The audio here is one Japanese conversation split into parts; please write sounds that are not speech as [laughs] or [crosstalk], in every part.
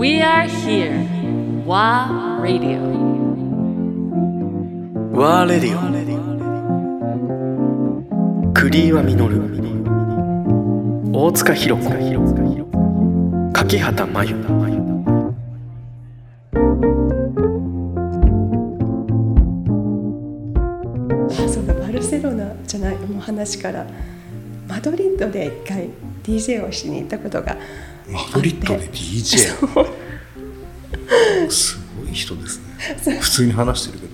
We are here. WA Radio. ワーレディオクリーワミノル大塚弘子柿畑真由そのバルセロナじゃないもう話からマドリッドで一回 DJ をしに行ったことがマドリッドで DJ [laughs] すごい。人ですね。普通に話してるけ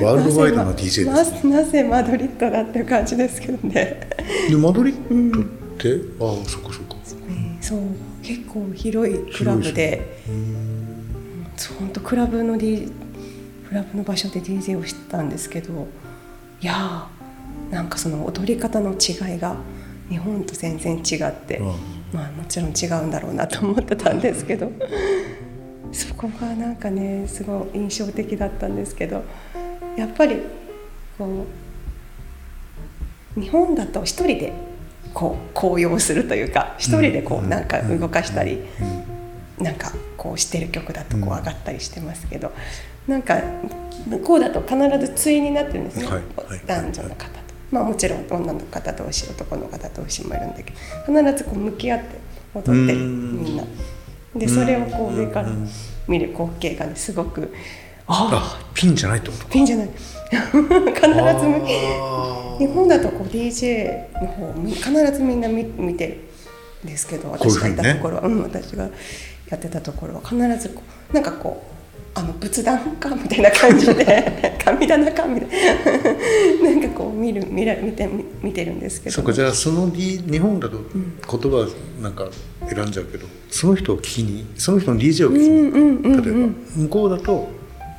ど。ワールドワイドな DJ ですね。なぜマドリッドだっていう感じですけどね、でマドリッドって、ああそっかそっか。そう。結構広いクラブで。本当クラブの、D、クラブの場所で DJ をしてたんですけど。いやーなんかその踊り方の違いが日本と全然違って、まあもちろん違うんだろうなと思ってたんですけど。そこがなんかねすごい印象的だったんですけど。やっぱりこう日本だと一人でこう高揚するというか一人でこうなんか動かしたりなんかこうしてる曲だとこう上がったりしてますけど。なんか向こうだと必ず対になってるんですね、男女の方と。まあ、もちろん女の方同士男の方同士もいるんだけど必ずこう向き合って踊ってるうん。みんな。でそれをこう上から見る光景がねすごくあああピンじゃないってことか。ピンじゃない。[laughs] 必ず向きあ日本だとこう DJ の方み必ずみんな見見てるんですけど私がいたところは、うん、私がやってたところは必ずこうなんかこうあの仏壇かみたいな感じで [laughs] 神棚かみたいな。[laughs] なんかこう見る見ら見て見見てるんですけど。そっかじゃあその、日本だと言葉なんか選んじゃうけどその人を聞きにその人の DJ を聞きに、例えば向こうだと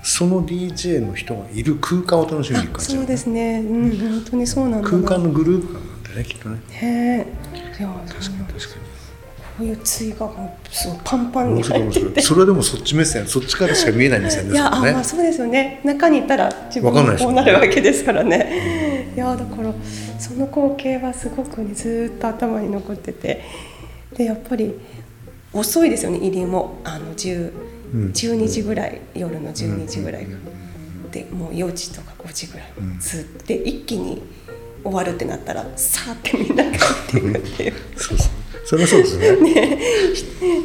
その DJ の人がいる空間を楽しみに行く感じね。そうですね、うん、本当にそうなんだな。空間のグループ感なんだねきっとね。へえ。確かに確かこういう対がもうすごいパンパンに入ってて。それはでもそっち目線そっちからしか見えない目線ですいやあ、よねまあそうですよね。中にいたら自分もこうんなるわけですからね。いやだからその光景はすごくねずーっと頭に残ってて。でやっぱり遅いですよね入りも。あの10うん。12時ぐらい夜の12時ぐらい。でもう4時とか5時ぐらい。ずっと。で一気に終わるってなったらさーってみんな帰っていくっていう。[laughs] そうそうそれはそうです [laughs] ね。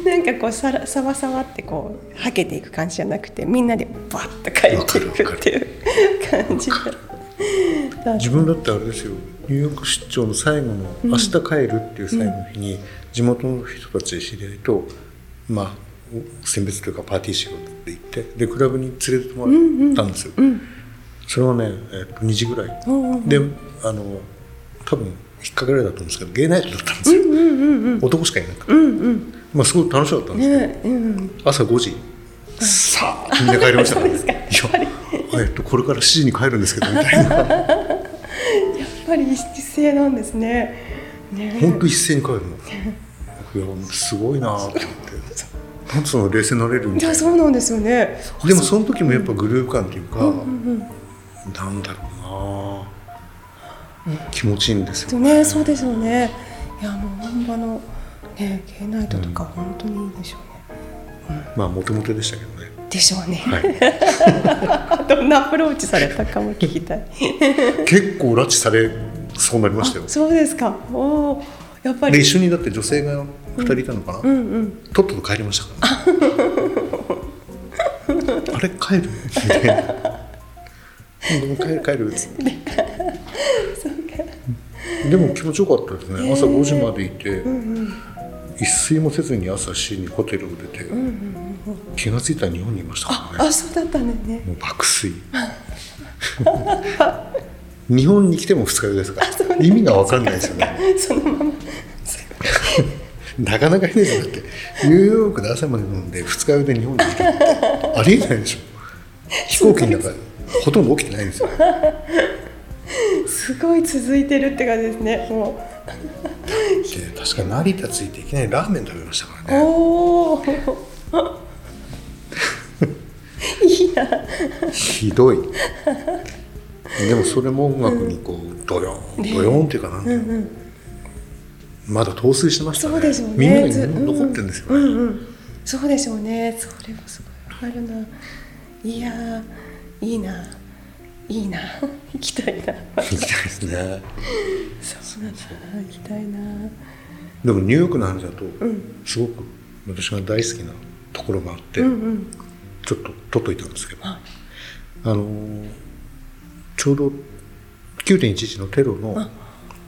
なんかこうさらさわさわってこうはけていく感じじゃなくてみんなでバッと帰っていくっていう感じで [laughs] 自分だってあれですよ。ニューヨーク出張の最後の「明日帰る」っていう最後の日に地元の人たち知り合いとまあ選別というかパーティー仕事で行ってでクラブに連れてってもらったんですよ、それはね、えっと2時ぐらい、であの多分引っかかりだったんですけどゲイナイトだったんですよ、男しかいなくて、まあすごい楽しかったんですけど、ねうん朝5時。さあみんな帰りました [laughs] か。らねいやえっとこれから7時に帰るんですけどみたいな。やっぱり一斉なんですね。ね。本当一斉に帰るの。いやすごいなと思って。なんでその冷静になれるみいたいな。やそうなんですよね。でもその時もやっぱグルーヴ感っていうか、なんだろうな気持ちいいんですよね。そうですよね。いやもう本場のねゲイナイトとか本当にいいでしょうね、まあモテモテでしたけどね。でしょうね、はい。[laughs] どんなアプローチされたかも聞きたい。結構拉致されそうになりましたよ。そうですか。おおやっぱり。で一緒にだって女性が2人いたのかな、うんうん。とっとと帰りましたから、[laughs] あれ帰る？みたいな。[laughs] 帰る帰るっつってでも気持ちよかったですね。朝5時までいて、一睡もせずに朝7時にホテルを出て、気が付いたら日本にいましたからね。あそうだったんだね。もう爆睡。[laughs] 日本に来ても二日酔いですか？ら意味が分かんないですよね。[laughs] そのまま。なかなかいないじゃなくてニューヨークで朝まで飲んで二日酔いで日本に来てありえないでしょ。飛行機の中ほとんど起きてないんですよすごい続いてるって感じですね。もで確か成田着いていきなりラーメン食べましたかうらね。おおいいな。ひどい。でもそれも音楽にこうドヨーン。ドヨーンっていうかなんていうのまだ陶酔してましたね。そうですよね。みんなにず残ってるんですよね、そうでしょうね。それもすごいわかるな。いやーいいないいな。[laughs] 行きたいな。行きたいですね。そうだな。行きたいな。でもニューヨークの話だと、ん。すごく私が大好きなところがあって、うんうん。ちょっと取っといたんですけど、はい。あのーちょうど9.11のテロのあ。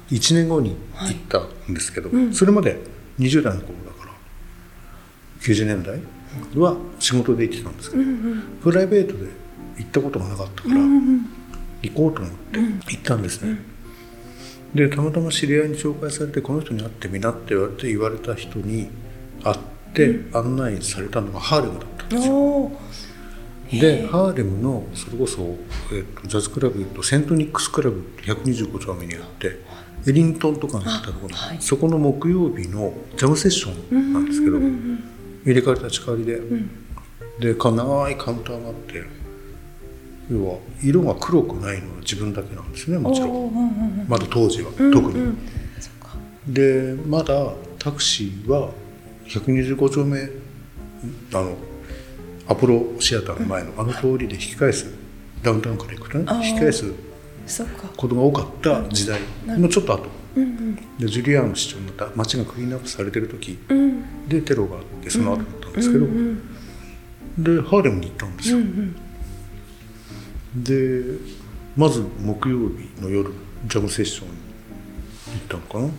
1年後に行ったんですけど、うん。それまで20代の頃だから90年代は仕事で行ってたんですけど、うんうん。プライベートで行ったことがなかったから、うんうん行こうと思って行ったんですね、でたまたま知り合いに紹介されてこの人に会ってみなって言われて言われた人に会って案内されたのがハーレムだったんですよ。でハーレムのそれこそ、えっとジャズクラブとセントニックスクラブって125丁目にあってエリントンとかに行ったところ、あはい。そこの木曜日のジャムセッションなんですけど、入れ替わり立ち替わりで、でか長いカウンターがあって要は色が黒くないのは自分だけなんですねもちろん。まだ当時は、特に。うん。そっか。でまだタクシーは125丁目あのアポロシアターの前のあの通りで引き返す。ダウンタウンから行くとね引き返すことが多かった時代。のちょっと後。うんうん。でジュリアーノ市長になった街がクリーンアップされてる時。うん。でテロがあってその後だったんですけど、うん。でハーレムに行ったんですよ、うんうんでまず木曜日の夜ジャムセッションに行ったのか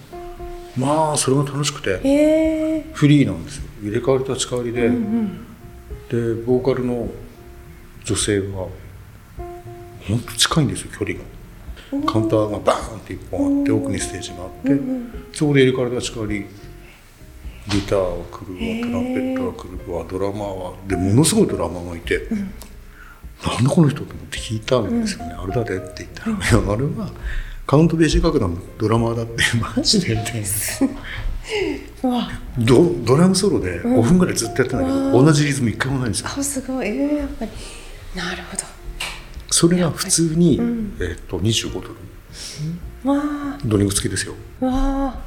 な？まあそれが楽しくてフリーなんですよ。入れ替わり立ち替わりで、うんでボーカルの女性が本当近いんですよ距離が。カウンターがバーンって一本あって奥にステージがあって、そこで入れ替わり立ち替わりギターは来るわトランペットは来るわドラマーはでものすごいドラマーがいて、なんでこの人と思って聞いたんですよね、あれだでって言ったら、いやあれはカウントベーシー楽団のドラマーだってマジで。みたいなうわ。ドドラムソロで5分ぐらいずっとやってんだけど、同じリズム一回もないんですよ。あすごい。えーやっぱり。なるほど。それが普通に、ん。えっと25ドル。わ。あドリンク付きですよ。わ。あ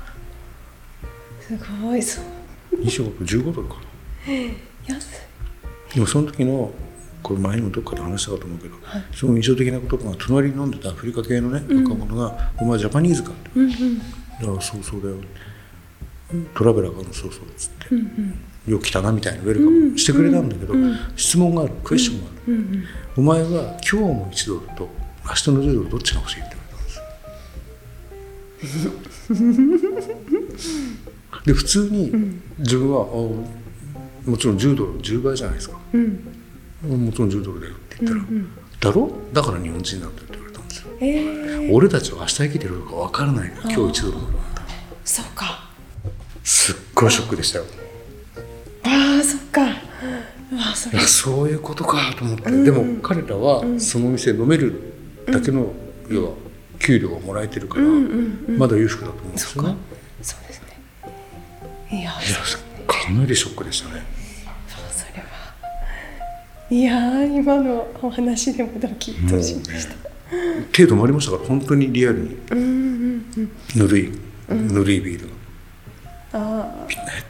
すごいそう25ドル15ドルかな。安い。でもその時のこれ前にもどっかで話したかと思うけど、すごい印象的なことが隣に飲んでたアフリカ系のね若者が「お前ジャパニーズか?」って。うんうん「ああそうそうだよ」トラベラーが「そうそう」っつって、よく来たなみたいなウェルカム。してくれたんだけど、質問があるクエスチョンがある、うんうん。お前は今日も1ドルと明日の10ドルどっちが欲しいって言われたんですで普通に自分は、あもちろん10ドル10倍じゃないですか、うんもちろん10ドルだよって言ったら、だろだから日本人なんだって言われたんですよ。えー、俺たちは明日生きてるのか分からないから今日1ドルもらったそっか。すっごいショックでしたよ。ああそっか。うわそそういうことかと思って、でも彼らはその店飲めるだけの、要は給料がもらえてるから、まだ裕福だと思うんですよね。そうですね。いやいやかなりショックでしたねいやー今のお話でもドキッとしました。手止まりましたから本当にリアルに。うんうんうんぬるい、ぬるいビールが。あへっ